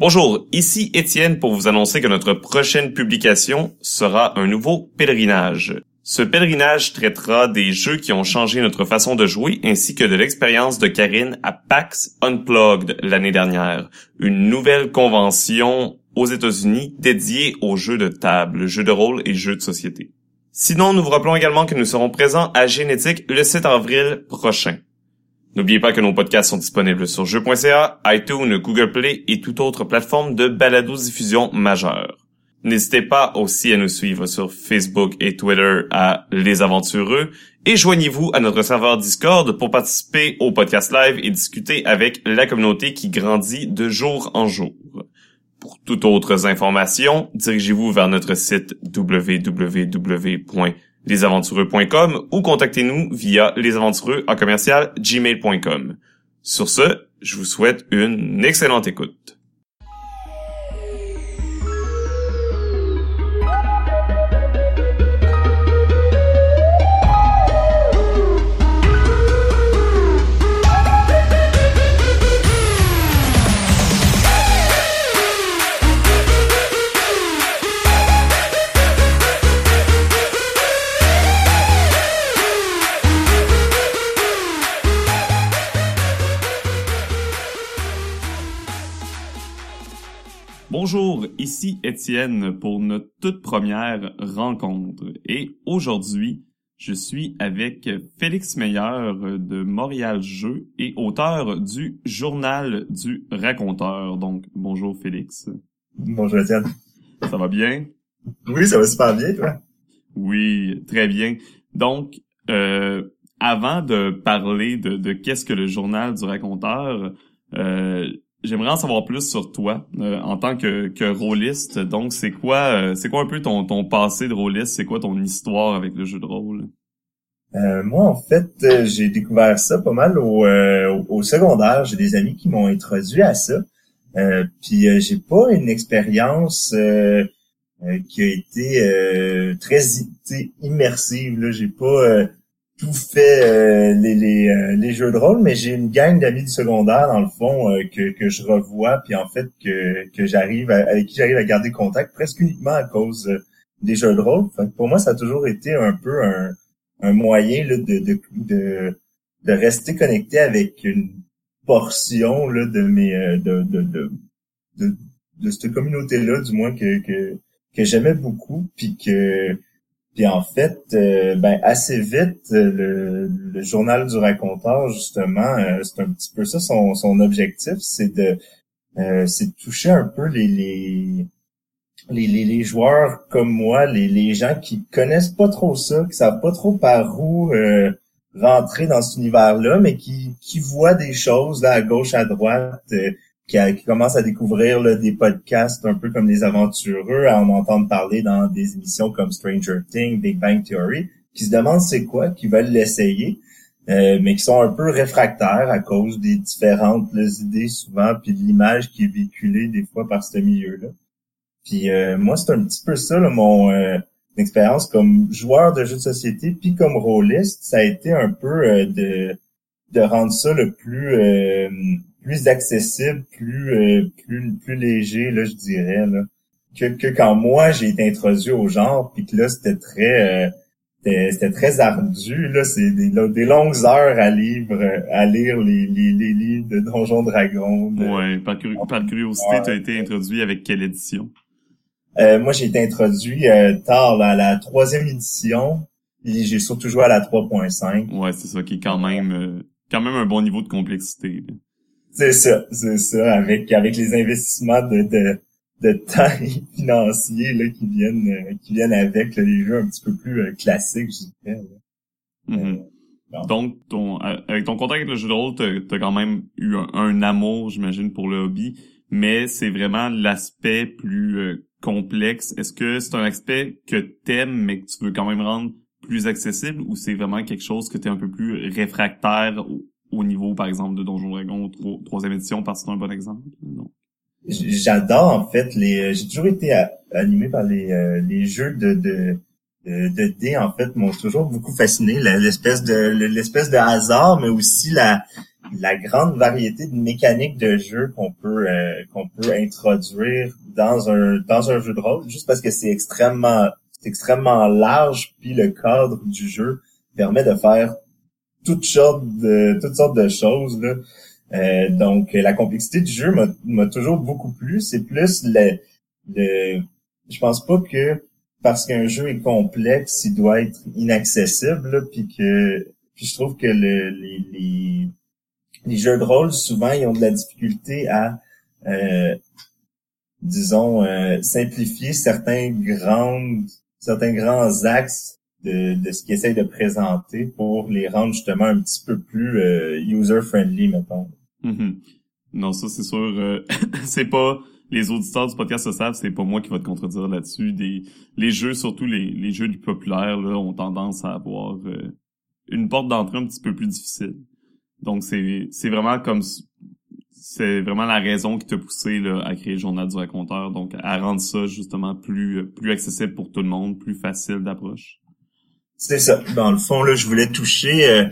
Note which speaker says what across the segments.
Speaker 1: Bonjour, ici Étienne pour vous annoncer que notre prochaine publication sera un nouveau pèlerinage. Ce pèlerinage traitera des jeux qui ont changé notre façon de jouer ainsi que de l'expérience de Karine à PAX Unplugged l'année dernière, une nouvelle convention aux États-Unis dédiée aux jeux de table, jeux de rôle et jeux de société. Sinon, nous vous rappelons également que nous serons présents à Génétique le 7 avril prochain. N'oubliez pas que nos podcasts sont disponibles sur jeux.ca, iTunes, Google Play et toute autre plateforme de balado-diffusion majeure. N'hésitez pas aussi à nous suivre sur Facebook et Twitter à Les Aventureux et joignez-vous à notre serveur Discord pour participer au podcast live et discuter avec la communauté qui grandit de jour en jour. Pour toutes autres informations, dirigez-vous vers notre site www lesaventureux.com ou contactez-nous via lesaventureux en commercial gmail.com. Sur ce, je vous souhaite une excellente écoute. Ici Étienne pour notre toute première rencontre. Et aujourd'hui, je suis avec Félix Meilleur de Montréal Jeux et auteur du Journal du Raconteur. Donc, bonjour Félix.
Speaker 2: Bonjour Étienne.
Speaker 1: Ça va bien?
Speaker 2: Oui, ça va super bien, toi?
Speaker 1: Oui, très bien. Donc, euh, avant de parler de, de qu'est-ce que le Journal du Raconteur, euh, J'aimerais en savoir plus sur toi euh, en tant que, que rôliste. Donc, c'est quoi, euh, c'est quoi un peu ton, ton passé de rôliste? C'est quoi ton histoire avec le jeu de rôle?
Speaker 2: Euh, Moi, en fait, j'ai découvert ça pas mal au, au secondaire. J'ai des amis qui m'ont introduit à ça. puis, j'ai pas une expérience qui a été très immersive. Là, j'ai pas tout fait euh, les, les, euh, les, jeux de rôle, mais j'ai une gang d'amis du secondaire, dans le fond, euh, que, que je revois, puis en fait que, que j'arrive avec qui j'arrive à garder contact presque uniquement à cause des jeux de rôle. pour moi, ça a toujours été un peu un, un moyen là, de, de, de, de, rester connecté avec une portion là, de mes de, de, de, de, de cette communauté-là, du moins que, que, que j'aimais beaucoup, puis que puis en fait, euh, ben assez vite, euh, le, journal du raconteur, justement, euh, c'est un petit peu ça son, son objectif, c'est de c'est de toucher un peu les les, les, les, joueurs comme moi, les, les gens qui connaissent pas trop ça, qui savent pas trop par où rentrer dans cet univers-là, mais qui, qui voient des choses là à gauche, à droite, qui, qui commence à découvrir là, des podcasts un peu comme les aventureux, à en entendre parler dans des émissions comme Stranger Things, Big Bang Theory, qui se demandent c'est quoi, qui veulent l'essayer, euh, mais qui sont un peu réfractaires à cause des différentes idées souvent, puis de l'image qui est véhiculée des fois par ce milieu-là. Puis euh, moi, c'est un petit peu ça, là, mon euh, expérience comme joueur de jeux de société, puis comme rôliste, ça a été un peu de, de rendre ça le plus plus accessible, plus euh, plus plus léger là, je dirais là, que, que quand moi j'ai été introduit au genre, puis que là c'était très euh, c'était très ardu là, c'est des, des, longues heures à lire à lire les, les, les livres de Donjons Dragons.
Speaker 1: Ouais, par, curiosité, tu as été introduit avec quelle édition?
Speaker 2: Euh, Moi j'ai été introduit euh, tard là, à la troisième édition. J'ai surtout joué à la 3.5.
Speaker 1: Ouais, c'est ça qui est quand même quand même un bon niveau de complexité.
Speaker 2: C'est ça, c'est ça, avec avec les investissements de, de, de temps financier là, qui viennent euh, qui viennent avec les jeux un petit peu plus euh, classiques, je dirais.
Speaker 1: Mm-hmm. Euh, Donc, ton, avec ton contact avec le jeu de rôle, t'as as quand même eu un, amour, j'imagine, pour le hobby, mais c'est vraiment l'aspect plus complexe. Est-ce que c'est un aspect que t'aimes, mais que tu veux quand même rendre plus accessible, ou c'est vraiment quelque chose que t'es un peu plus réfractaire au niveau, par exemple, de Donjon Dragon, troisième édition, parce que c'est un bon exemple?
Speaker 2: J'adore, en fait, les, euh, j'ai toujours été animé par les, euh, les jeux de, de, de, dés, en fait, m'ont toujours beaucoup fasciné, l'espèce de, l'espèce de hasard, mais aussi la, la grande variété de mécaniques de jeu qu'on peut qu'on peut introduire dans un dans un jeu de rôle juste parce que c'est extrêmement extrêmement large puis le cadre du jeu permet de faire toutes sortes de toutes sortes de choses là. Euh, donc la complexité du jeu m'a toujours beaucoup plu. C'est plus le, le je pense pas que parce qu'un jeu est complexe, il doit être inaccessible, puis que puis je trouve que le, les, les, les jeux de rôle souvent ils ont de la difficulté à euh, disons euh, simplifier certains grands certains grands axes de, de ce qu'ils essayent de présenter pour les rendre justement un petit peu plus euh, user-friendly, mettons.
Speaker 1: Mm-hmm. Non, ça c'est sûr. Euh, c'est pas les auditeurs du podcast se savent, c'est pas moi qui va te contredire là-dessus. Des les jeux, surtout les, les jeux du populaire, là, ont tendance à avoir euh, une porte d'entrée un petit peu plus difficile. Donc c'est c'est vraiment comme c'est vraiment la raison qui t'a poussé à créer le journal du raconteur, donc à rendre ça justement plus plus accessible pour tout le monde, plus facile d'approche?
Speaker 2: C'est ça. Dans le fond, là, je voulais toucher euh,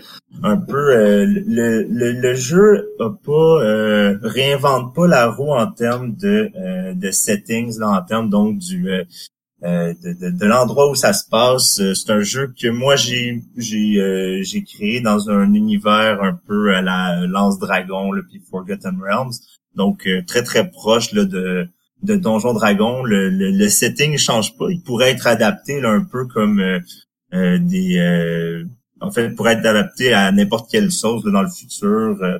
Speaker 2: un peu euh, le, le, jeu a pas euh, réinvente pas la roue en termes de, de settings, là, en termes donc du de, de, l'endroit où ça se passe. C'est un jeu que moi j'ai j'ai j'ai créé dans un univers un peu à la Lance Dragon, le puis Forgotten Realms. Donc très très proche là, de de Donjon Dragon, le, le, le, setting change pas. Il pourrait être adapté là, un peu comme euh, des euh, en fait pour être adapté à n'importe quelle sauce dans le futur euh,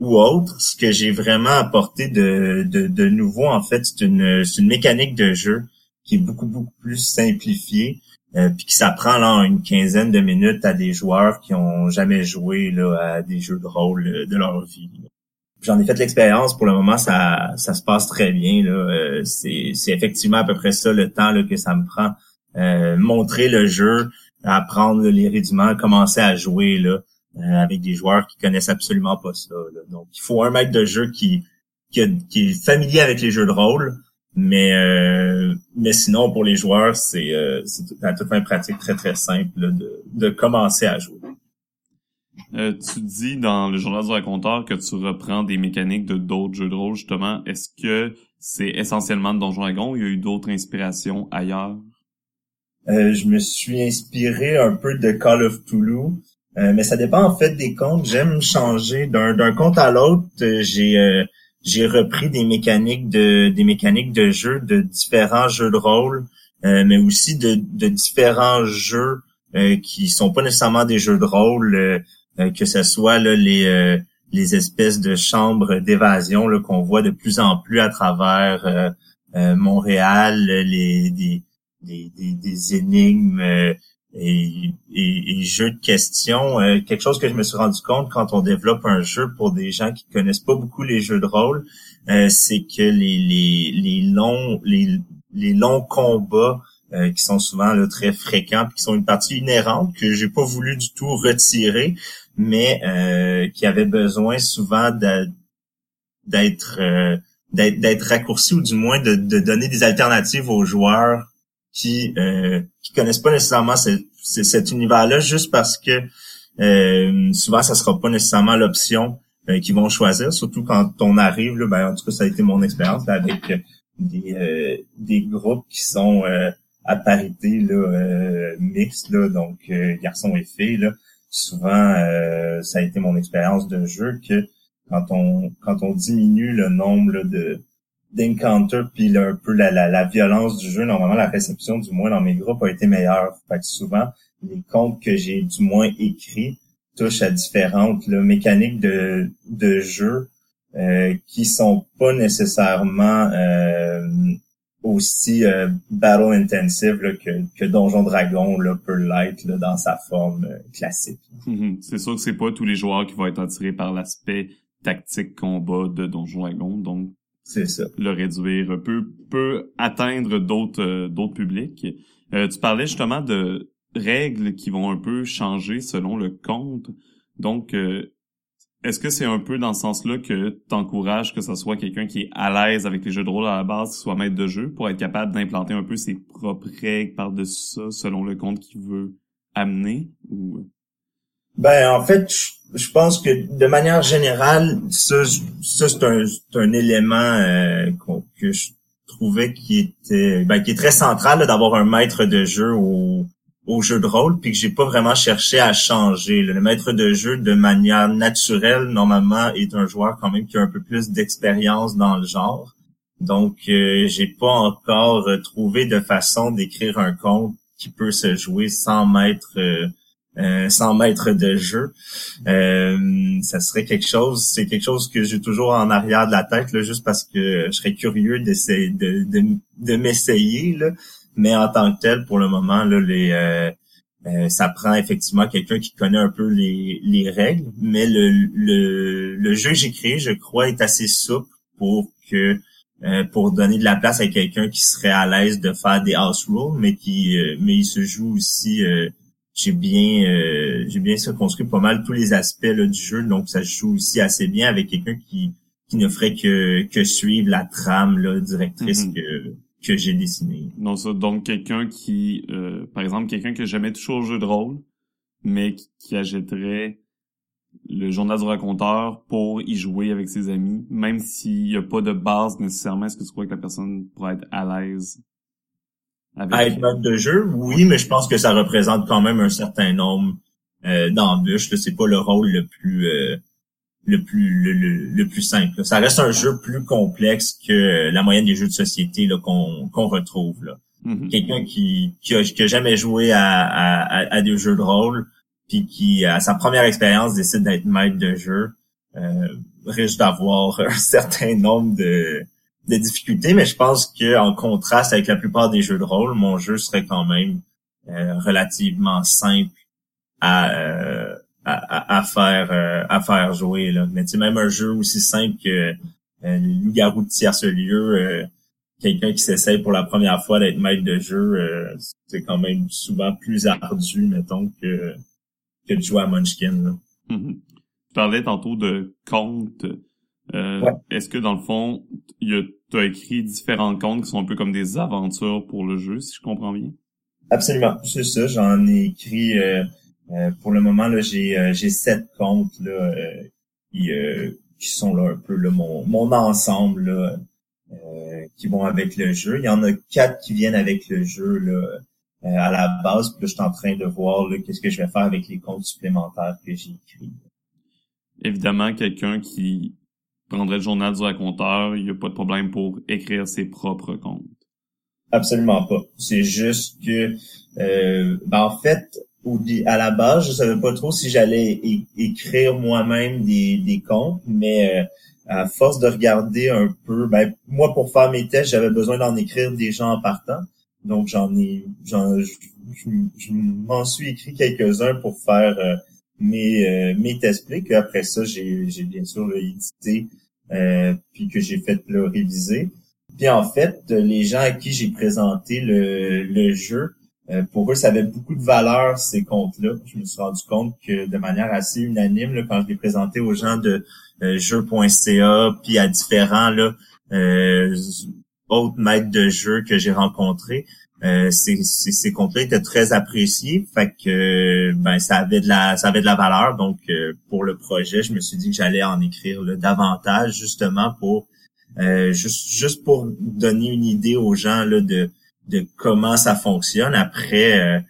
Speaker 2: ou autre. Ce que j'ai vraiment apporté de, de, de nouveau, en fait, c'est une, une mécanique de jeu qui est beaucoup, beaucoup plus simplifiée, euh, puis qui s'apprend là en une quinzaine de minutes à des joueurs qui ont jamais joué là, à des jeux de rôle de leur vie. J'en ai fait l'expérience. Pour le moment, ça, ça se passe très bien. Là. c'est, c'est effectivement à peu près ça le temps là, que ça me prend. montrer le jeu, apprendre les rudiments, commencer à jouer là euh, avec des joueurs qui connaissent absolument pas ça. Donc, il faut un maître de jeu qui, qui, est familier avec les jeux de rôle, mais euh, mais sinon pour les joueurs, c'est euh, c'est tout, toute une pratique très très simple de, de commencer à jouer.
Speaker 1: tu dis dans le journal du raconteur que tu reprends des mécaniques de d'autres jeux de rôle justement. Est-ce que c'est essentiellement de Donjon Dragon ou il y a eu d'autres inspirations ailleurs?
Speaker 2: Euh, je me suis inspiré un peu de Call of Toulouse, euh, mais ça dépend en fait des comptes. J'aime changer d'un d'un compte à l'autre. Euh, j'ai j'ai repris des mécaniques de des mécaniques de jeu de différents jeux de rôle, mais aussi de, de différents jeux qui sont pas nécessairement des jeux de rôle, que ce soit là, les les espèces de chambres d'évasion qu'on voit de plus en plus à travers Montréal, les des, des, des, énigmes euh, et, et, jeux de questions. Euh, quelque chose que je me suis rendu compte quand on développe un jeu pour des gens qui connaissent pas beaucoup les jeux de rôle, euh, c'est que les, les, les longs les, les longs combats qui sont souvent très fréquents, qui sont une partie inhérente que j'ai pas voulu du tout retirer, mais qui avait besoin souvent d'être d'être raccourci ou du moins de, de, donner des alternatives aux joueurs qui euh, qui connaissent pas nécessairement cet univers-là juste parce que euh, souvent ça sera pas nécessairement l'option euh, qu'ils vont choisir, surtout quand on arrive là, ben en tout cas ça a été mon expérience avec des euh, des groupes qui sont à parité là mixte là, donc garçons et filles là. Souvent ça a été mon expérience de jeu que quand on quand on diminue le nombre de d'encounter puis un peu la, la, la, violence du jeu, normalement la réception du moins dans mes groupes a été meilleure. Fait que souvent, les comptes que j'ai du moins écrits touchent à différentes mécaniques de, de jeu euh, qui sont pas nécessairement euh, aussi euh, battle intensive que, que Donjon Dragon là, peut l'être dans sa forme euh, classique.
Speaker 1: C'est sûr que c'est pas tous les joueurs qui vont être attirés par l'aspect tactique combat de Donjon Dragon, donc
Speaker 2: c'est ça.
Speaker 1: Le réduire peut peut atteindre d'autres euh, d'autres publics. Euh, tu parlais justement de règles qui vont un peu changer selon le compte. Donc euh, est-ce que c'est un peu dans ce sens-là que tu encourages que ce soit quelqu'un qui est à l'aise avec les jeux de rôle à la base, qui soit maître de jeu, pour être capable d'implanter un peu ses propres règles par-dessus ça, selon le compte qu'il veut amener? Ou...
Speaker 2: Ben, en fait, je, pense que de manière générale, ça, ça c'est un, un, élément euh, que je trouvais qui était, ben, qui est très central d'avoir un maître de jeu au, au jeu de rôle, puis que j'ai pas vraiment cherché à changer. Le maître de jeu, de manière naturelle, normalement, est un joueur quand même qui a un peu plus d'expérience dans le genre. Donc, euh, j'ai pas encore trouvé de façon d'écrire un conte qui peut se jouer sans maître euh, euh, sans maître de jeu. Euh, ça serait quelque chose, c'est quelque chose que j'ai toujours en arrière de la tête, là, juste parce que je serais curieux d'essayer de, de, de m'essayer. Mais en tant que tel, pour le moment, là, les, euh, ça prend effectivement quelqu'un qui connaît un peu les, les règles. Mais le, le, le jeu que j'ai créé, je crois, est assez souple pour que pour donner de la place à quelqu'un qui serait à l'aise de faire des house rules, mais qui mais il se joue aussi j'ai bien euh, j'ai bien circonscrit pas mal tous les aspects là, du jeu, donc ça joue aussi assez bien avec quelqu'un qui qui ne ferait que que suivre la trame là, directrice mhm. que que j'ai dessinée.
Speaker 1: Non ça donc quelqu'un qui euh, par exemple quelqu'un qui a jamais touché au jeu de rôle mais qui, qui achèterait le journal du raconteur pour y jouer avec ses amis, même s'il n'y a pas de base nécessairement, est-ce que tu crois que la personne pourrait être à l'aise
Speaker 2: à être mode de jeu, oui, mais je pense que ça représente quand même un certain nombre euh, d'embûches. C'est pas le rôle le plus euh, le plus le, plus simple. Ça reste un jeu plus complexe que la moyenne des jeux de société qu'on qu'on retrouve. là. Mm-hmm. Quelqu'un qui qui a, jamais joué à, à, à, des jeux de rôle, puis qui à sa première expérience décide d'être maître de jeu, euh, risque d'avoir un certain nombre de de difficultés, mais je pense que en contraste avec la plupart des jeux de rôle, mon jeu serait quand même euh, relativement simple à, euh, à, à, faire euh, à faire jouer. Là. Mais tu même un jeu aussi simple que euh, Loup-garou de tierce lieu, quelqu'un qui s'essaye pour la première fois d'être maître de jeu, c'est quand même souvent plus ardu, mettons, que, que de jouer à Munchkin.
Speaker 1: Mm-hmm. Tu parlais tantôt de contes euh, est-ce que dans le fond, tu as écrit différents contes qui sont un peu comme des aventures pour le jeu, si je comprends bien?
Speaker 2: Absolument, c'est ça. J'en ai écrit euh, euh, pour le moment là, j'ai j'ai sept contes là qui, qui sont là un peu là, mon mon ensemble là, qui vont avec le jeu. Il y en a quatre qui viennent avec le jeu là à la base. Puis là, je suis en train de voir qu'est-ce que je vais faire avec les comptes supplémentaires que j'ai écrits.
Speaker 1: Évidemment, quelqu'un qui prendrait le journal du raconteur, il n'y a pas de problème pour écrire ses propres comptes.
Speaker 2: Absolument pas. C'est juste que, euh, ben en fait, à la base, je savais pas trop si j'allais écrire moi-même des, des comptes, mais euh, à force de regarder un peu, ben moi pour faire mes tests, j'avais besoin d'en écrire des gens en partant, donc j'en ai, j'en, je, m'en suis écrit quelques-uns pour faire euh, mes euh, mes tests que après ça j'ai j'ai bien sûr édité euh, puis que j'ai fait le réviser. Puis en fait, les gens à qui j'ai présenté le, jeu, euh, pour eux, ça avait beaucoup de valeur, ces comptes-là. Je me suis rendu compte que de manière assez unanime, là, quand je l'ai présenté aux gens de euh, jeux.ca, puis à différents là, euh, autres maîtres de jeu que j'ai rencontrés, euh, ces, ces, comptes-là étaient très appréciés, fait que ben ça avait de la ça avait de la valeur. Donc euh, pour le projet, je me suis dit que j'allais en écrire davantage justement pour euh, juste juste pour donner une idée aux gens là de de comment ça fonctionne. Après,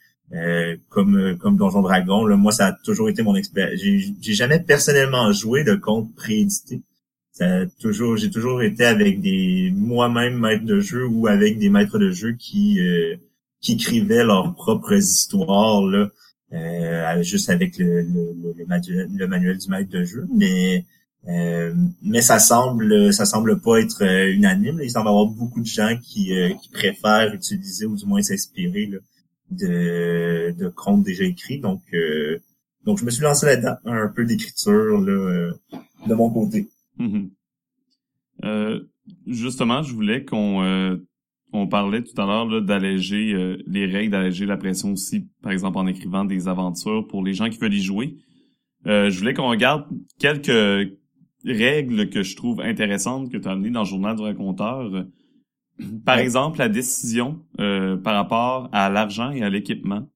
Speaker 2: comme comme Donjon Dragon, là, moi ça a toujours été mon expérience. J'ai jamais personnellement joué de compte préédité toujours, j'ai toujours été avec des moi-même maîtres de jeu ou avec des maîtres de jeu qui euh, qui écrivaient leurs propres histoires là, euh, juste avec le, le, manuel, le, manuel, du maître de jeu. Mais euh, mais ça semble ça semble pas être unanime. Il semble y avoir beaucoup de gens qui, qui préfèrent utiliser ou du moins s'inspirer de de contes déjà écrits. Donc donc je me suis lancé là-dedans un peu d'écriture là de mon côté.
Speaker 1: Mhm. Euh, justement, je voulais qu'on euh, on parlait tout à l'heure d'alléger euh, les règles, d'alléger la pression aussi, par exemple en écrivant des aventures pour les gens qui veulent y jouer. je voulais qu'on regarde quelques règles que je trouve intéressantes que tu as amenées dans le journal du raconteur. Par exemple, la décision par rapport à l'argent et à l'équipement.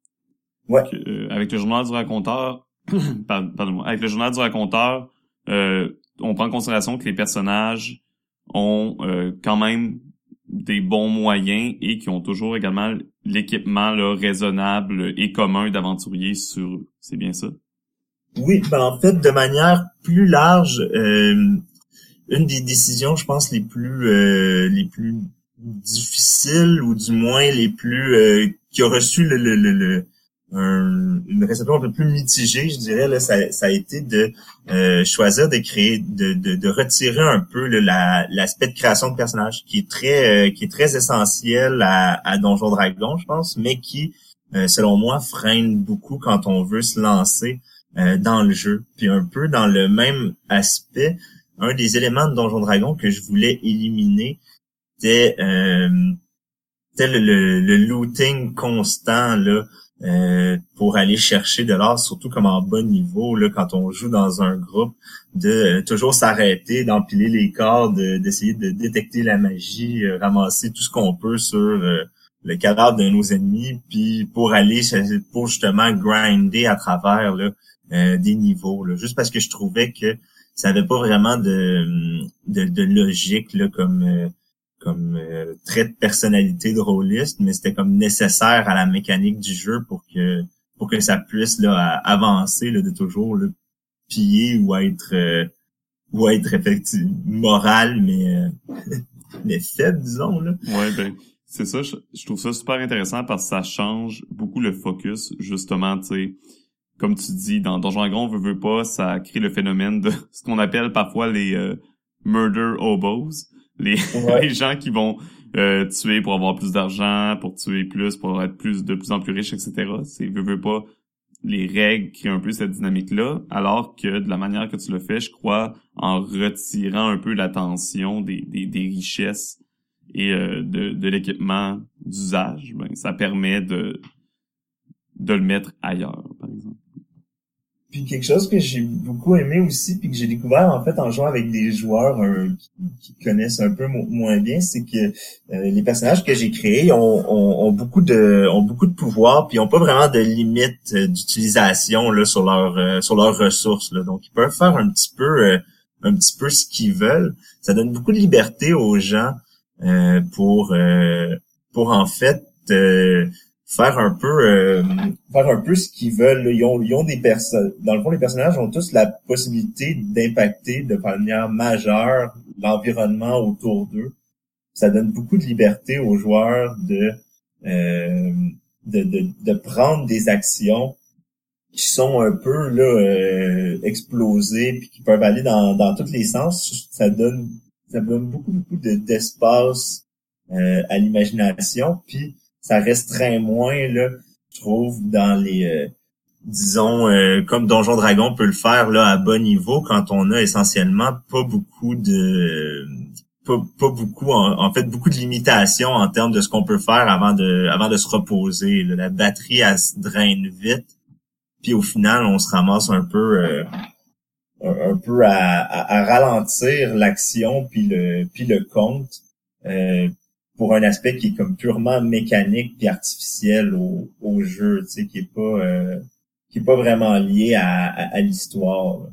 Speaker 2: Ouais.
Speaker 1: avec le journal du raconteur, pardon, avec le journal du raconteur, euh, on prend en considération que les personnages ont euh, quand même des bons moyens et qui ont toujours également l'équipement raisonnable et commun d'aventuriers sur eux. C'est bien ça?
Speaker 2: Oui, ben en fait, de manière plus large, euh, une des décisions, je pense, les plus euh, les plus difficiles ou du moins les plus euh, qui a reçu le, le, le, une réception un peu plus mitigée, je dirais, là, ça, ça a été de euh, choisir de créer, de, de, de retirer un peu l'aspect de création de personnages, qui est très qui est très essentiel à, à Donjon Dragon, je pense, mais qui, selon moi, freine beaucoup quand on veut se lancer dans le jeu. Puis un peu dans le même aspect, un des éléments de Donjon Dragon que je voulais éliminer, c'était euh, le, le, looting constant là euh, pour aller chercher de l'or, surtout comme en bas niveau là quand on joue dans un groupe, de euh, toujours s'arrêter, d'empiler les corps, d'essayer de, détecter la magie, euh, ramasser tout ce qu'on peut sur le cadavre de nos ennemis, puis pour aller pour justement grinder à travers là, des niveaux, là, juste parce que je trouvais que ça avait pas vraiment de, de, logique là, comme comme euh, trait de personnalité de rôliste, mais c'était comme nécessaire à la mécanique du jeu pour que pour que ça puisse là avancer là, de toujours le piller ou être euh, ou être effectivement moral mais mais faible disons là.
Speaker 1: Ouais ben c'est ça je, trouve ça super intéressant parce que ça change beaucoup le focus justement tu sais comme tu dis, dans Donjon Dragon, veut, veut pas, ça crée le phénomène de ce qu'on appelle parfois les euh, murder hobos, les, les gens qui vont euh, tuer pour avoir plus d'argent, pour tuer plus, pour être plus de plus en plus riche, etc. C'est veut, veut pas les règles créent un peu cette dynamique-là, alors que de la manière que tu le fais, je crois, en retirant un peu l'attention des, des, des richesses et euh, de, de l'équipement d'usage, ben, ça permet de, de le mettre ailleurs.
Speaker 2: Puis quelque chose que j'ai beaucoup aimé aussi, puis que j'ai découvert en fait en jouant avec des joueurs euh, qui, connaissent un peu moins bien, c'est que euh, les personnages que j'ai créés ont, ont, beaucoup de ont beaucoup de pouvoir, puis ont pas vraiment de limite euh, d'utilisation là sur leur sur leurs ressources. Là. Donc ils peuvent faire un petit peu un petit peu ce qu'ils veulent. Ça donne beaucoup de liberté aux gens pour pour en fait faire un peu euh, faire un peu ce qu'ils veulent. Ils ont, ils ont des personnes. Dans le fond, les personnages ont tous la possibilité d'impacter de manière majeure l'environnement autour d'eux. Ça donne beaucoup de liberté aux joueurs de, euh, de, de, de, prendre des actions qui sont un peu là euh, explosées puis qui peuvent aller dans, dans tous les sens. Ça donne ça donne beaucoup beaucoup d'espace euh, à l'imagination. Puis ça restreint moins, là, je trouve, dans les euh, disons euh, comme Donjon Dragon peut le faire là à bas niveau quand on a essentiellement pas beaucoup de pas, beaucoup en, fait beaucoup de limitations en termes de ce qu'on peut faire avant de avant de se reposer la batterie elle se draine vite puis au final on se ramasse un peu euh, un, peu à, à, ralentir l'action puis le puis le compte pour un aspect qui est comme purement mécanique puis artificiel au, au jeu, tu sais, qui est pas euh, qui est pas vraiment lié à, à, l'histoire.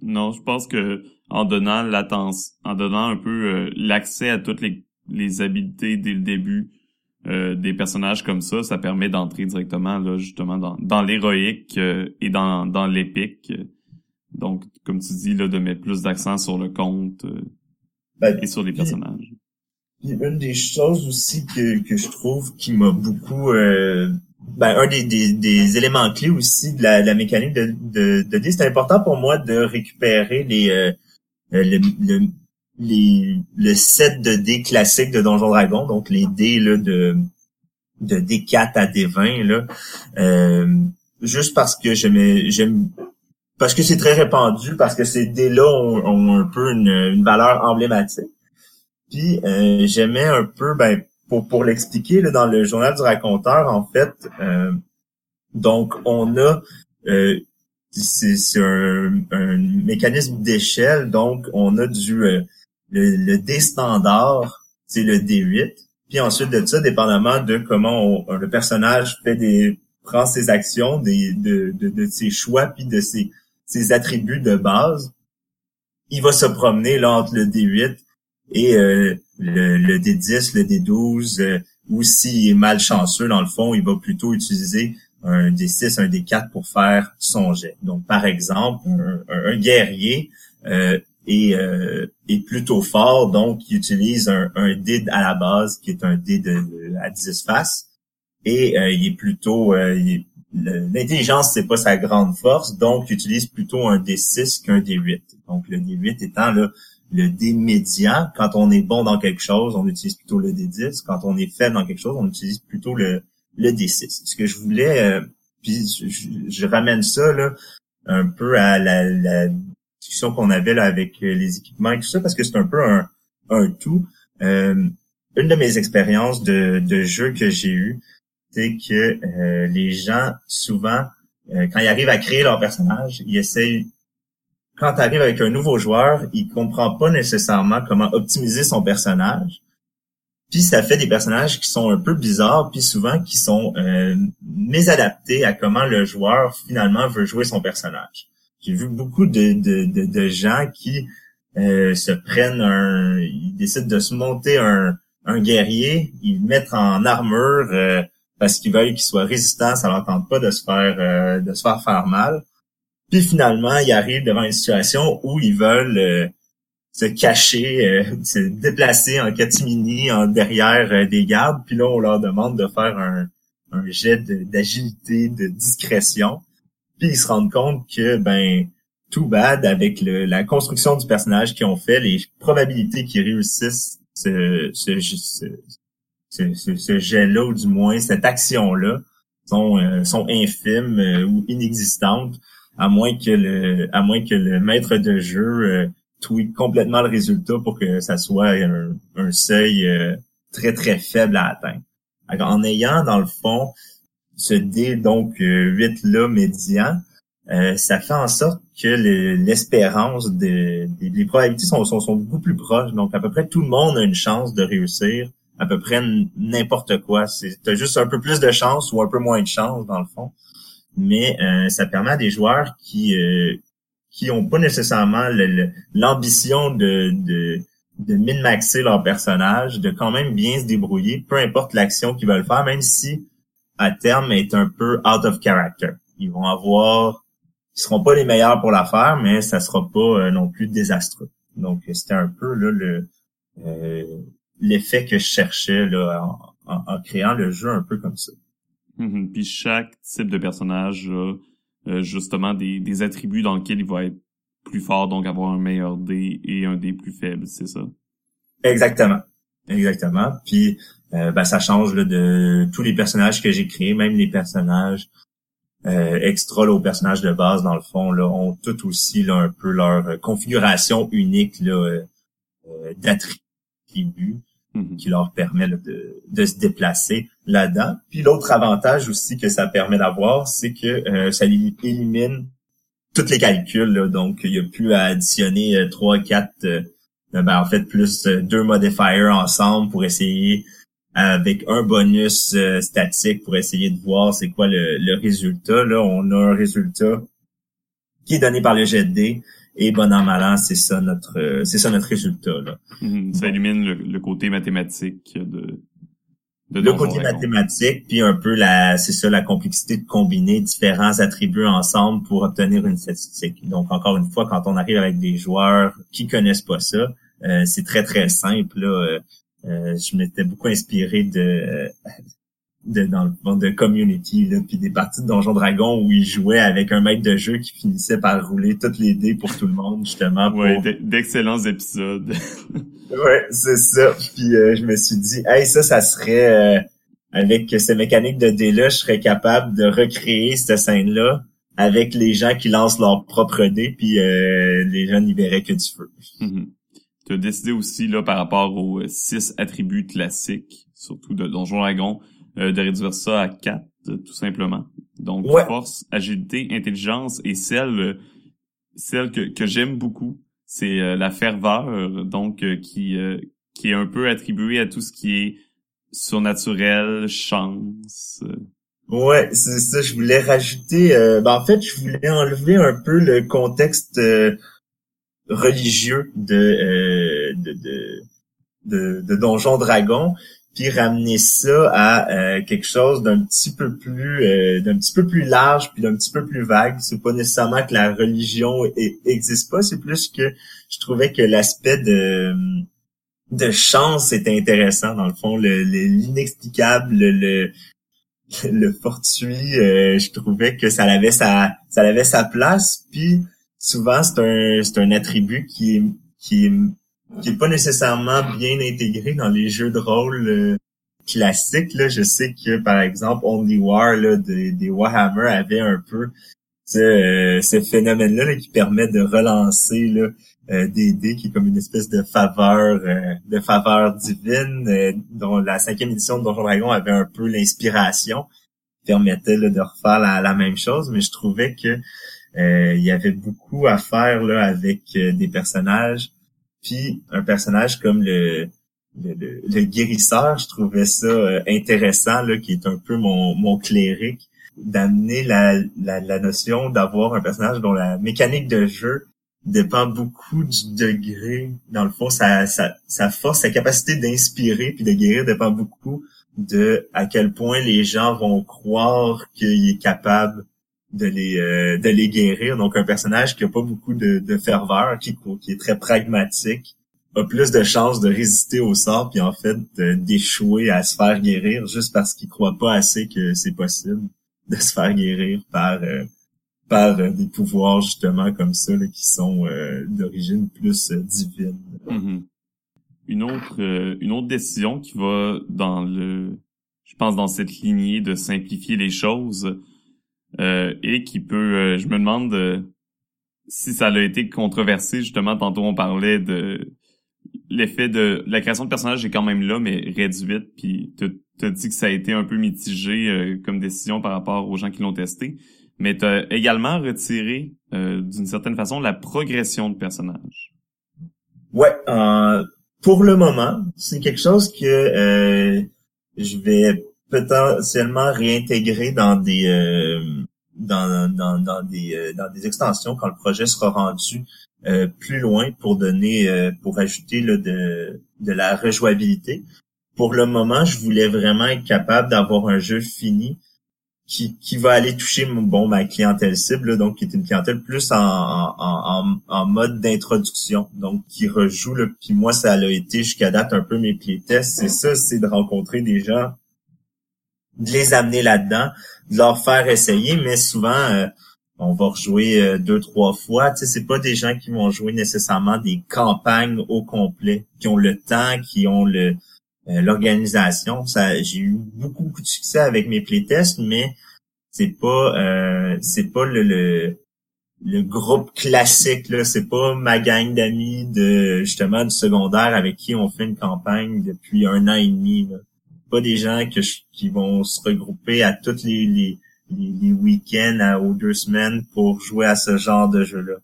Speaker 1: Non, je pense que en donnant l'attention, en donnant un peu euh, l'accès à toutes les, les habiletés dès le début euh, des personnages comme ça, ça permet d'entrer directement là justement dans, dans l'héroïque et dans, dans l'épique. Donc, comme tu dis là, de mettre plus d'accent sur le conte ben, et sur les personnages
Speaker 2: une des choses aussi que, que je trouve qui m'a beaucoup euh, ben, un des, des, des, éléments clés aussi de la, la mécanique de, de, de dés, c'est important pour moi de récupérer les, euh, le, le, les, le set de dés classiques de Donjon Dragon, donc les dés là, de, de D4 à D20, là, euh, juste parce que j'aime parce que c'est très répandu, parce que ces dés-là ont, ont, un peu une, une valeur emblématique. Puis euh, j'aimais un peu, ben, pour, pour l'expliquer, dans le journal du raconteur, en fait, euh, donc on a euh, c'est un, un, mécanisme d'échelle, donc on a du le, le D standard, c'est le D8. Puis ensuite de ça, dépendamment de comment le personnage fait des prend ses actions, des, de, de, de ses choix, puis de ses, ses attributs de base, il va se promener là entre le D8 et euh, le, le, D10, le D12, euh, ou s'il est malchanceux, dans le fond, il va plutôt utiliser un D6, un D4 pour faire son jet. Donc, par exemple, un, guerrier euh, est, euh, est, plutôt fort, donc il utilise un, un dé à la base, qui est un dé de, à 10 faces, et euh, il est plutôt... L'intelligence, c'est pas sa grande force, donc il utilise plutôt un D6 qu'un D8. Donc, le D8 étant là, le dé médian. Quand on est bon dans quelque chose, on utilise plutôt le D10. Quand on est faible dans quelque chose, on utilise plutôt le, le D6. Ce que je voulais, euh, puis je, ramène ça là, un peu à la, discussion qu'on avait là avec euh, les équipements et tout ça, parce que c'est un peu un, un tout. Euh, une de mes expériences de, de jeu que j'ai eu, c'est que les gens, souvent, quand ils arrivent à créer leur personnage, ils essayent quand tu arrives avec un nouveau joueur, il comprend pas nécessairement comment optimiser son personnage. Puis ça fait des personnages qui sont un peu bizarres, puis souvent qui sont euh, mésadaptés à comment le joueur finalement veut jouer son personnage. J'ai vu beaucoup de, de, de, gens qui euh, se prennent un... Ils décident de se monter un, un guerrier, ils le mettent en armure euh, parce qu'ils veulent qu'il soit résistant, ça leur tente pas de se faire euh, de se faire faire mal. Puis finalement, ils arrivent devant une situation où ils veulent euh, se cacher, euh, se déplacer en catimini en derrière euh, des gardes. Puis là, on leur demande de faire un, un jet d'agilité, de, discrétion. Puis ils se rendent compte que, ben, tout bad, avec le, la construction du personnage qu'ils ont fait, les probabilités qu'ils réussissent ce, ce, ce, ce, jet-là, ou du moins cette action-là, sont, sont infimes ou inexistantes à moins que le à moins que le maître de jeu euh, tweak complètement le résultat pour que ça soit un, seuil euh, très très faible à atteindre. en ayant dans le fond ce dé donc 8 euh, là médian, ça fait en sorte que l'espérance des les probabilités sont, sont, sont beaucoup plus proches. Donc à peu près tout le monde a une chance de réussir à peu près n'importe quoi. C'est as juste un peu plus de chance ou un peu moins de chance dans le fond mais euh, ça permet à des joueurs qui euh, qui ont pas nécessairement l'ambition de, de de min-maxer leur personnage, de quand même bien se débrouiller, peu importe l'action qu'ils veulent faire, même si à terme est un peu out of character. Ils vont avoir, ils seront pas les meilleurs pour la faire, mais ça sera pas euh, non plus désastreux. Donc c'était un peu là le l'effet que je cherchais là en, en, créant le jeu un peu comme ça.
Speaker 1: Mhm. Puis chaque type de personnage a euh, justement des, des attributs dans lesquels il va être plus fort, donc avoir un meilleur dé et un dé plus faible, c'est ça?
Speaker 2: Exactement. Exactement. Puis euh, ben, ça change de tous les personnages que j'ai créés, même les personnages euh, extra là, aux personnages de base, dans le fond, là, ont tout aussi là, un peu leur configuration unique là, euh, d'attributs. Mhm. qui leur permet de, de, se déplacer là-dedans. Puis l'autre avantage aussi que ça permet d'avoir, c'est que euh, ça élimine tous les calculs. Donc, il n'y a plus à additionner euh, trois, quatre, euh, ben, en fait, plus deux modifiers ensemble pour essayer avec un bonus statique pour essayer de voir c'est quoi le, le résultat. Là, on a un résultat qui est donné par le jet de et bon an mal an, c'est ça notre c'est ça notre résultat là.
Speaker 1: Mhm. ça élimine le, côté mathématique de,
Speaker 2: de le côté mathématique puis un peu la c'est ça la complexité de combiner différents attributs ensemble pour obtenir une statistique. Donc encore une fois quand on arrive avec des joueurs qui connaissent pas ça, euh, c'est très très simple là. Euh, euh je m'étais beaucoup inspiré de de, dans le monde de community, là, puis des parties de Donjon Dragon où ils jouaient avec un maître de jeu qui finissait par rouler toutes les dés pour tout le monde, justement. Pour...
Speaker 1: Ouais, d'excellents épisodes.
Speaker 2: ouais, c'est ça. Puis euh, je me suis dit, hey, ça, ça serait... Euh, avec ces mécaniques de dés-là, je serais capable de recréer cette scène-là avec les gens qui lancent leur propre dés, puis euh, les gens n'y verraient que du feu.
Speaker 1: Mm-hmm. Tu as décidé aussi, là, par rapport aux six attributs classiques, surtout de Donjon Dragon, euh, de réduire ça à quatre, tout simplement. Donc, force, agilité, intelligence et celle, celle que, que j'aime beaucoup, c'est euh, la ferveur, donc euh, qui, qui est un peu attribuée à tout ce qui est surnaturel, chance,
Speaker 2: Ouais, c'est ça. Je voulais rajouter. Euh, ben, en fait, je voulais enlever un peu le contexte euh, religieux de, euh, de, de, de, de Donjon Dragon, puis ramener ça à euh, quelque chose d'un petit peu plus euh, d'un petit peu plus large puis d'un petit peu plus vague. C'est pas nécessairement que la religion existe pas c'est plus que je trouvais que l'aspect de de chance était intéressant dans le fond le l'inexplicable le, le, fortuit euh, je trouvais que ça avait sa ça avait sa place. Puis souvent c'est un c'est un attribut qui qui qui est pas nécessairement bien intégré dans les jeux de rôle euh, classiques. Là, je sais que par exemple Only War là, des, des Warhammer avait un peu ce, euh, ce phénomène-là qui permet de relancer là, euh, des dés qui est comme une espèce de faveur de faveur divine dont la cinquième édition de Donjon Dragon avait un peu l'inspiration permettait de refaire la, la, même chose mais je trouvais que il y avait beaucoup à faire là avec des personnages puis un personnage comme le, le, guérisseur, je trouvais ça euh, intéressant, là, qui est un peu mon, mon cléric, d'amener la, la, la notion d'avoir un personnage dont la mécanique de jeu dépend beaucoup du degré. Dans le fond, sa, sa, sa force, sa capacité d'inspirer puis de guérir dépend beaucoup de à quel point les gens vont croire qu'il est capable de les euh, de les guérir. Donc un personnage qui a pas beaucoup de, ferveur, qui, est très pragmatique, a plus de chances de résister au sort, puis en fait d'échouer à se faire guérir juste parce qu'il croit pas assez que c'est possible de se faire guérir par euh, par euh, des pouvoirs justement comme ça qui sont d'origine plus divine.
Speaker 1: Mm-hmm. Une autre une autre décision qui va dans le je pense dans cette lignée de simplifier les choses euh, et qui peut, euh, je me demande euh, si ça a été controversé justement. Tantôt on parlait de l'effet de la création de personnages est quand même là, mais réduite. Puis t'as dit que ça a été un peu mitigé comme décision par rapport aux gens qui l'ont testé. Mais t'as également retiré d'une certaine façon la progression de personnages.
Speaker 2: Ouais, pour le moment, c'est quelque chose que je vais potentiellement réintégrer dans des euh, dans, dans, dans, des euh, dans des extensions quand le projet sera rendu euh, plus loin pour donner pour ajouter là, de de la rejouabilité. Pour le moment, je voulais vraiment être capable d'avoir un jeu fini qui, qui va aller toucher bon ma clientèle cible, donc qui est une clientèle plus en, en, en, mode d'introduction, donc qui rejoue. Là, puis moi, ça a été jusqu'à date un peu mes playtests. C'est ça, c'est de rencontrer des gens de les amener là-dedans, de leur faire essayer, mais souvent euh, on va rejouer euh, deux trois fois. Tu sais, c'est pas des gens qui vont jouer nécessairement des campagnes au complet, qui ont le temps, qui ont le euh, l'organisation. Ça, j'ai eu beaucoup, beaucoup de succès avec mes playtests, mais c'est pas c'est pas le, le groupe classique là, c'est pas ma gang d'amis de justement du secondaire avec qui on fait une campagne depuis un an et demi. Là pas des gens que qui vont se regrouper à tous les, les, les, week-ends à, aux deux semaines pour jouer à ce genre de jeu-là.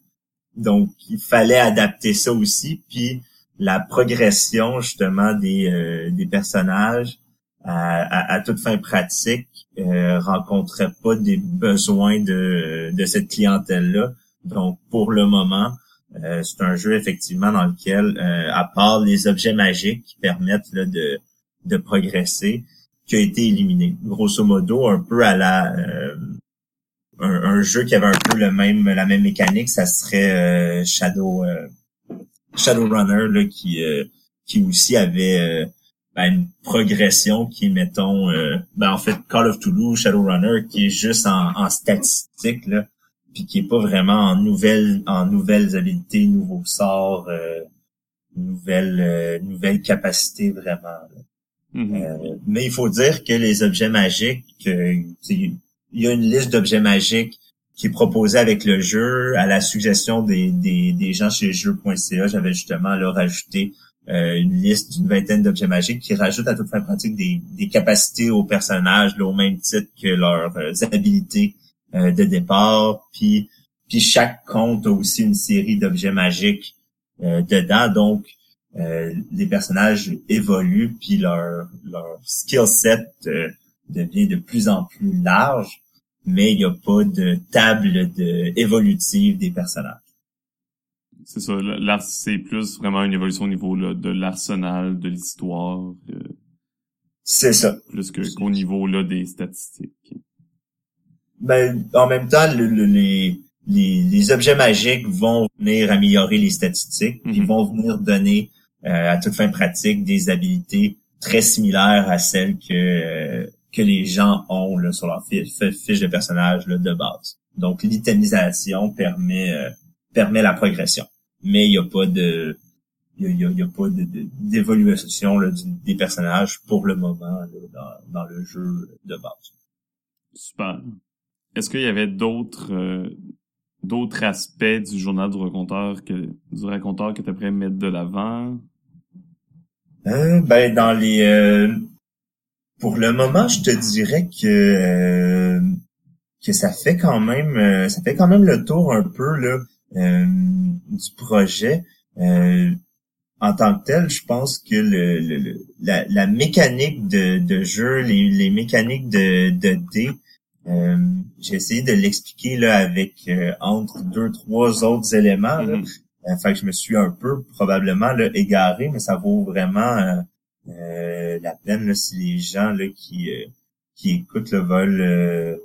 Speaker 2: Donc, il fallait adapter ça aussi. Puis, la progression, justement, des, euh, des personnages à, à, toute fin pratique euh, rencontrait pas des besoins de, de cette clientèle-là. Donc, pour le moment, euh, c'est un jeu, effectivement, dans lequel, euh, à part les objets magiques qui permettent là, de de progresser qui a été éliminé. Grosso modo, un peu à la euh, un, jeu qui avait un peu le même la même mécanique, ça serait euh, Shadow euh, là, qui qui aussi avait ben, une progression qui est mettons ben, en fait Call of Toulouse Shadowrunner qui est juste en, en statistique là puis qui est pas vraiment en nouvelles en nouvelles habiletés, nouveaux sorts, nouvelles nouvelles capacités vraiment. Mm-hmm. Euh, mais il faut dire que les objets magiques, euh, il y a une liste d'objets magiques qui est proposée avec le jeu à la suggestion des, gens chez jeux.ca. J'avais justement là rajouté euh, une liste d'une vingtaine d'objets magiques qui rajoutent à toute fin pratique des, capacités aux personnages au même titre que leurs habilités de départ. Puis, puis chaque compte a aussi une série d'objets magiques dedans. Donc, euh, les personnages évoluent puis leur leur skill set euh, devient de plus en plus large, mais il n'y a pas de table de évolutive des personnages.
Speaker 1: C'est ça, là, c'est plus vraiment une évolution au niveau là, de l'arsenal, de l'histoire. Euh,
Speaker 2: c'est ça.
Speaker 1: Plus qu'au niveau là des statistiques.
Speaker 2: Ben, en même temps, le, les, les, les, objets magiques vont venir améliorer les statistiques, ils mhm. vont venir donner à toute fin pratique des habilités très similaires à celles que euh, que les gens ont là, sur leur fiche, de personnage là, de base. Donc l'itemisation permet euh, permet la progression, mais il n'y a pas de il y a, pas d'évolution des personnages pour le moment dans, dans le jeu de base.
Speaker 1: Super. Est-ce qu'il y avait d'autres euh, d'autres aspects du journal du raconteur que du raconteur que tu aimerais mettre de l'avant?
Speaker 2: Euh, ben dans les euh, pour le moment, je te dirais que euh, que ça fait quand même ça fait quand même le tour un peu là du projet. en tant que tel, je pense que le, la, la, mécanique de, de jeu, les, les mécaniques de, de dés, euh, j'ai essayé de l'expliquer là avec euh, entre deux trois autres éléments. Là. Mm-hmm. que je me suis un peu probablement là, égaré, mais ça vaut vraiment euh, la peine là, si les gens là, qui qui écoutent le vol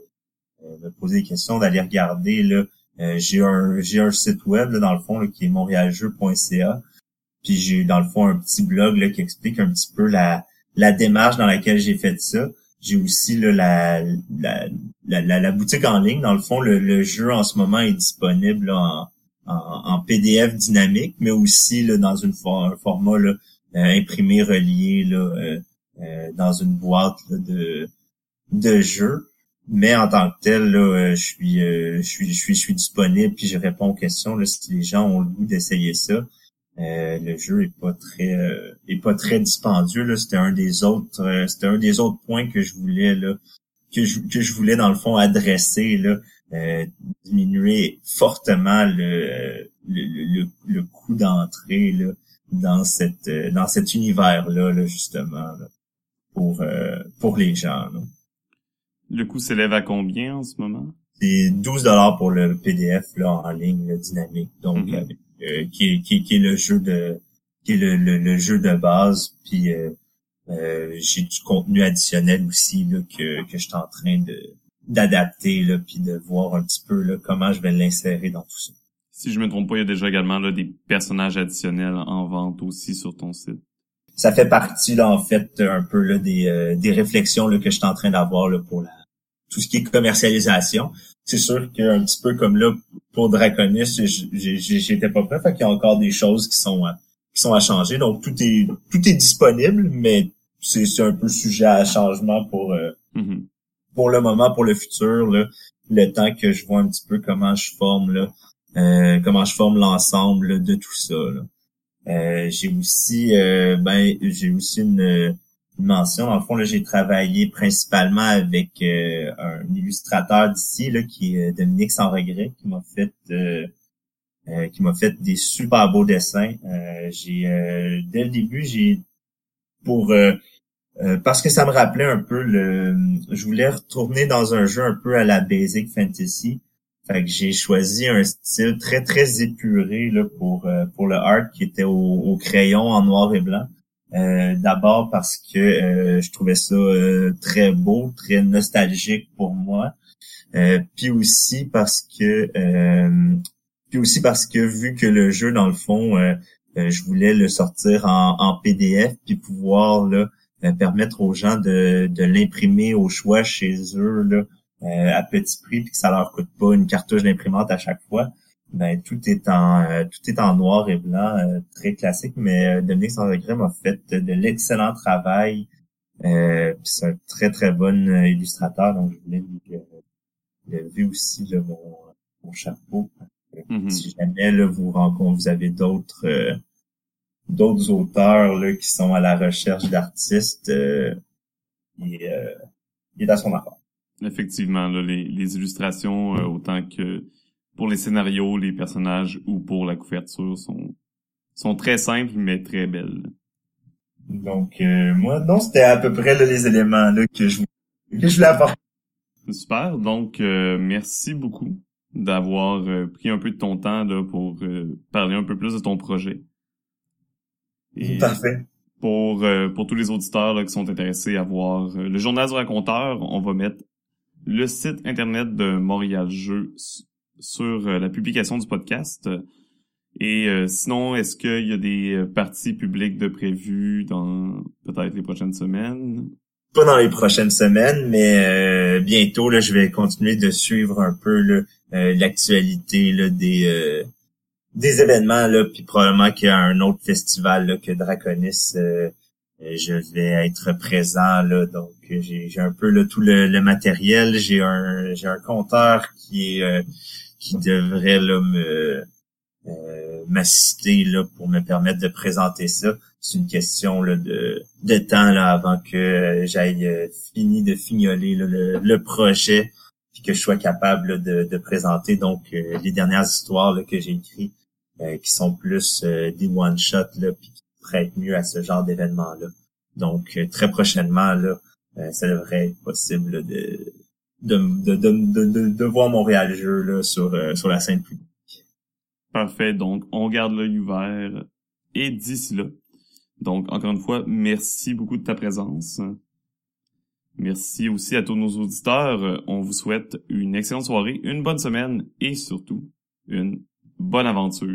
Speaker 2: me poser des questions, d'aller regarder là. j'ai un j'ai un site web dans le fond qui est montrealjeu.ca. Puis j'ai dans le fond un petit blog là, qui explique un petit peu la la démarche dans laquelle j'ai fait ça. J'ai aussi là, la, la, la, boutique en ligne. Dans le fond, le, jeu en ce moment est disponible en, PDF dynamique, mais aussi là, dans une un format là, euh, imprimé, relié là, euh, euh, dans une boîte de, de jeu. Mais en tant que tel, là, je suis, je suis, je suis, je suis disponible puis je réponds aux questions là, si les gens ont le goût d'essayer ça. Euh, le jeu est pas très euh, est pas très dispendieux là c'était un des autres euh, c'était un des autres points que je voulais là que je, que je voulais dans le fond adresser là diminuer fortement le le, le, coût d'entrée là dans cette dans cet univers là, là justement pour pour les gens
Speaker 1: le coût s'élève à combien en ce moment?
Speaker 2: C'est 12 dollars pour le PDF là en ligne dynamique donc mm-hmm. Euh, qui, qui, qui, est le jeu de qui est le, le, jeu de base. Puis euh, euh, j'ai du contenu additionnel aussi là, que, que je suis en train de d'adapter là, puis de voir un petit peu là, comment je vais l'insérer dans tout ça.
Speaker 1: Si je me trompe pas, il y a déjà également là, des personnages additionnels en vente aussi sur ton site.
Speaker 2: Ça fait partie là en fait un peu là, des, des réflexions là, que je suis en train d'avoir là, pour la, tout ce qui est commercialisation c'est sûr qu'un petit peu comme là, pour Draconis, j'étais pas prêt, fait qu'il y a encore des choses qui sont à, qui sont à changer. Donc tout est tout est disponible, mais c'est un peu sujet à changement pour euh, mm-hmm. Pour le moment, pour le futur, là, le temps que je vois un petit peu comment je forme là, euh, comment je forme l'ensemble de tout ça. Euh, j'ai aussi ben j'ai aussi une mention. Dans le fond, là, j'ai travaillé principalement avec euh, un illustrateur d'ici, là, qui est euh, Dominique Sans Regret, qui m'a fait euh, qui m'a fait des super beaux dessins. j'ai dès le début, j'ai pour parce que ça me rappelait un peu le je voulais retourner dans un jeu un peu à la basic fantasy. Fait que j'ai choisi un style très très épuré là pour pour le art qui était au crayon en noir et blanc. Euh, d'abord parce que euh, je trouvais ça euh, très beau, très nostalgique pour moi. puis aussi parce que puis aussi parce que vu que le jeu dans le fond je voulais le sortir en, PDF puis pouvoir là, permettre aux gens de, de l'imprimer au choix chez eux là, à petit prix puis que ça leur coûte pas une cartouche d'imprimante à chaque fois ben tout est en euh, tout est en noir et blanc, euh, très classique, mais euh, Dominique Sans regret m'a fait de l'excellent travail. c'est un très très bon illustrateur, donc je voulais lui lever aussi là, mon, mon chapeau. Mm-hmm. Si jamais là, vous rencontrez, vous avez d'autres d'autres auteurs là, qui sont à la recherche d'artistes, il, est à son accord.
Speaker 1: Effectivement, là, les, les illustrations, autant que pour les scénarios, les personnages ou pour la couverture sont sont très simples mais très belles.
Speaker 2: Donc euh, moi non c'était à peu près les éléments là que je que je voulais apporter.
Speaker 1: Super. Donc, euh, merci beaucoup d'avoir euh, pris un peu de ton temps là, pour euh, parler un peu plus de ton projet.
Speaker 2: Et Parfait.
Speaker 1: Pour, pour tous les auditeurs là, qui sont intéressés à voir le journal du raconteur, on va mettre le site internet de Montréal Jeux sur la publication du podcast. Et sinon, est-ce qu'il y a des parties publiques de prévues dans peut-être les prochaines semaines?
Speaker 2: pas dans les prochaines semaines, mais euh, bientôt là, je vais continuer de suivre un peu euh, l'actualité des euh, des événements là, puis probablement qu'il y a un autre festival là, que Draconis. je vais être présent là, donc j'ai un peu là, tout le, matériel. J'ai un j'ai un compteur qui est qui devrait là me m'assister là pour me permettre de présenter ça c'est une question là, de, de temps là, avant que j'aille euh, fini de fignoler le, projet puis que je sois capable de, de, présenter donc euh, les dernières histoires là, que j'ai écrites euh, qui sont plus des one shot là puis qui prêtent mieux à ce genre d'événement là. Donc très prochainement là, ça devrait être possible de de, de, de, de, voir Montréal jeu là, sur, sur la scène publique.
Speaker 1: Parfait. Donc, on garde l'œil ouvert. Et d'ici là, donc, encore une fois, merci beaucoup de ta présence. Merci aussi à tous nos auditeurs. On vous souhaite une excellente soirée, une bonne semaine et surtout une bonne aventure.